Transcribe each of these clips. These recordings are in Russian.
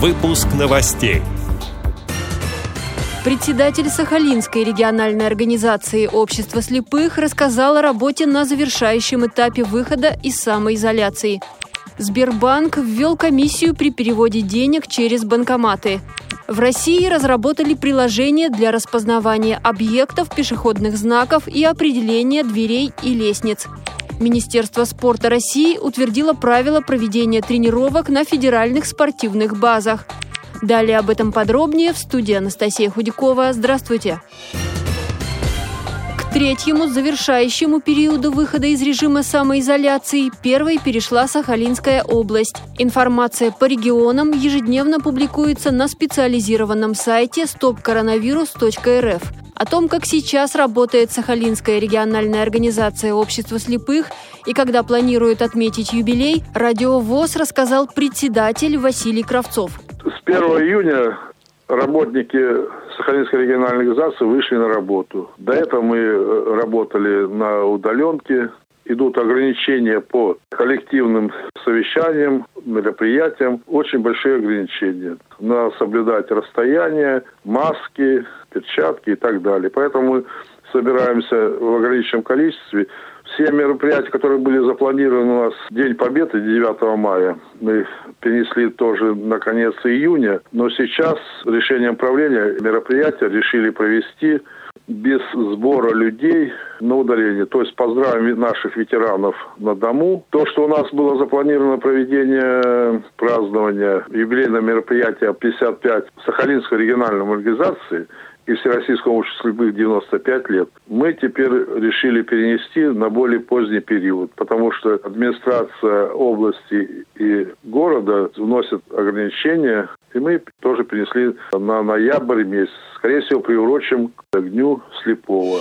Выпуск новостей. Председатель Сахалинской региональной организации «Общество слепых» рассказал о работе на завершающем этапе выхода из самоизоляции. Сбербанк ввел комиссию при переводе денег через банкоматы. В России разработали приложение для распознавания объектов, пешеходных знаков и определения дверей и лестниц. Министерство спорта России утвердило правила проведения тренировок на федеральных спортивных базах. Далее об этом подробнее в студии Анастасия Худякова. Здравствуйте! К третьему, завершающему периоду выхода из режима самоизоляции первой перешла Сахалинская область. Информация по регионам ежедневно публикуется на специализированном сайте stopcoronavirus.rf. О том, как сейчас работает Сахалинская региональная организация общества слепых и когда планирует отметить юбилей, Радио ВОЗ рассказал председатель Василий Кравцов. С 1 июня работники Сахалинской региональной организации вышли на работу. До этого мы э, работали на удаленке. Идут ограничения по коллективным совещаниям, мероприятиям. Очень большие ограничения. Надо соблюдать расстояние, маски, перчатки и так далее. Поэтому мы собираемся в ограниченном количестве. Все мероприятия, которые были запланированы у нас День Победы 9 мая, мы перенесли тоже на конец июня. Но сейчас решением правления мероприятия решили провести без сбора людей на удаление. То есть поздравим наших ветеранов на дому. То, что у нас было запланировано проведение празднования юбилейного мероприятия 55 Сахалинской региональной организации – и Всероссийскому обществу слепых 95 лет, мы теперь решили перенести на более поздний период, потому что администрация области и города вносит ограничения, и мы тоже перенесли на ноябрь месяц. Скорее всего, приурочим к Дню Слепого.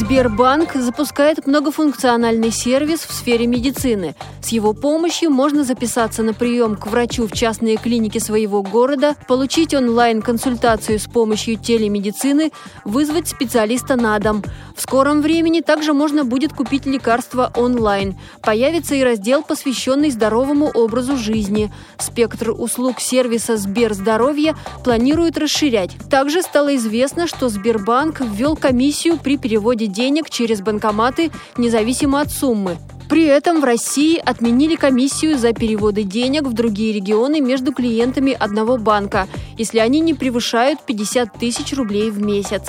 Сбербанк запускает многофункциональный сервис в сфере медицины. С его помощью можно записаться на прием к врачу в частные клиники своего города, получить онлайн-консультацию с помощью телемедицины, вызвать специалиста на дом. В скором времени также можно будет купить лекарства онлайн. Появится и раздел, посвященный здоровому образу жизни. Спектр услуг сервиса Сберздоровье планируют расширять. Также стало известно, что Сбербанк ввел комиссию при переводе денег через банкоматы независимо от суммы. При этом в России отменили комиссию за переводы денег в другие регионы между клиентами одного банка, если они не превышают 50 тысяч рублей в месяц.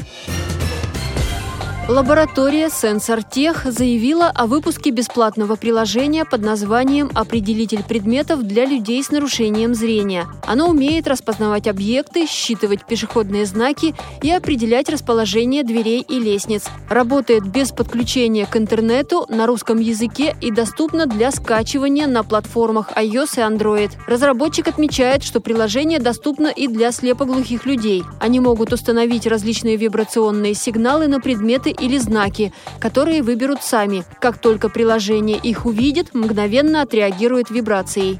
Лаборатория Сенсортех заявила о выпуске бесплатного приложения под названием «Определитель предметов для людей с нарушением зрения». Оно умеет распознавать объекты, считывать пешеходные знаки и определять расположение дверей и лестниц. Работает без подключения к интернету на русском языке и доступно для скачивания на платформах iOS и Android. Разработчик отмечает, что приложение доступно и для слепоглухих людей. Они могут установить различные вибрационные сигналы на предметы или знаки, которые выберут сами. Как только приложение их увидит, мгновенно отреагирует вибрацией.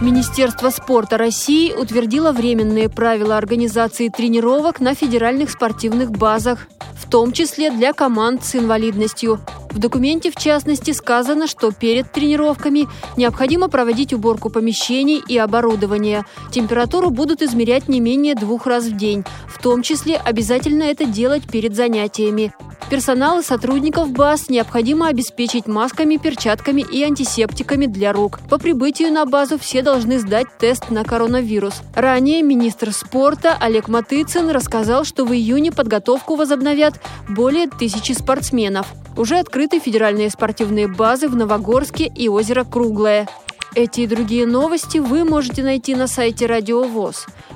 Министерство спорта России утвердило временные правила организации тренировок на федеральных спортивных базах, в том числе для команд с инвалидностью. В документе, в частности, сказано, что перед тренировками необходимо проводить уборку помещений и оборудования. Температуру будут измерять не менее двух раз в день. В том числе обязательно это делать перед занятиями. Персонал и сотрудников баз необходимо обеспечить масками, перчатками и антисептиками для рук. По прибытию на базу все должны сдать тест на коронавирус. Ранее министр спорта Олег Матыцын рассказал, что в июне подготовку возобновят более тысячи спортсменов. Уже открыты федеральные спортивные базы в Новогорске и озеро Круглое. Эти и другие новости вы можете найти на сайте Радио ВОЗ.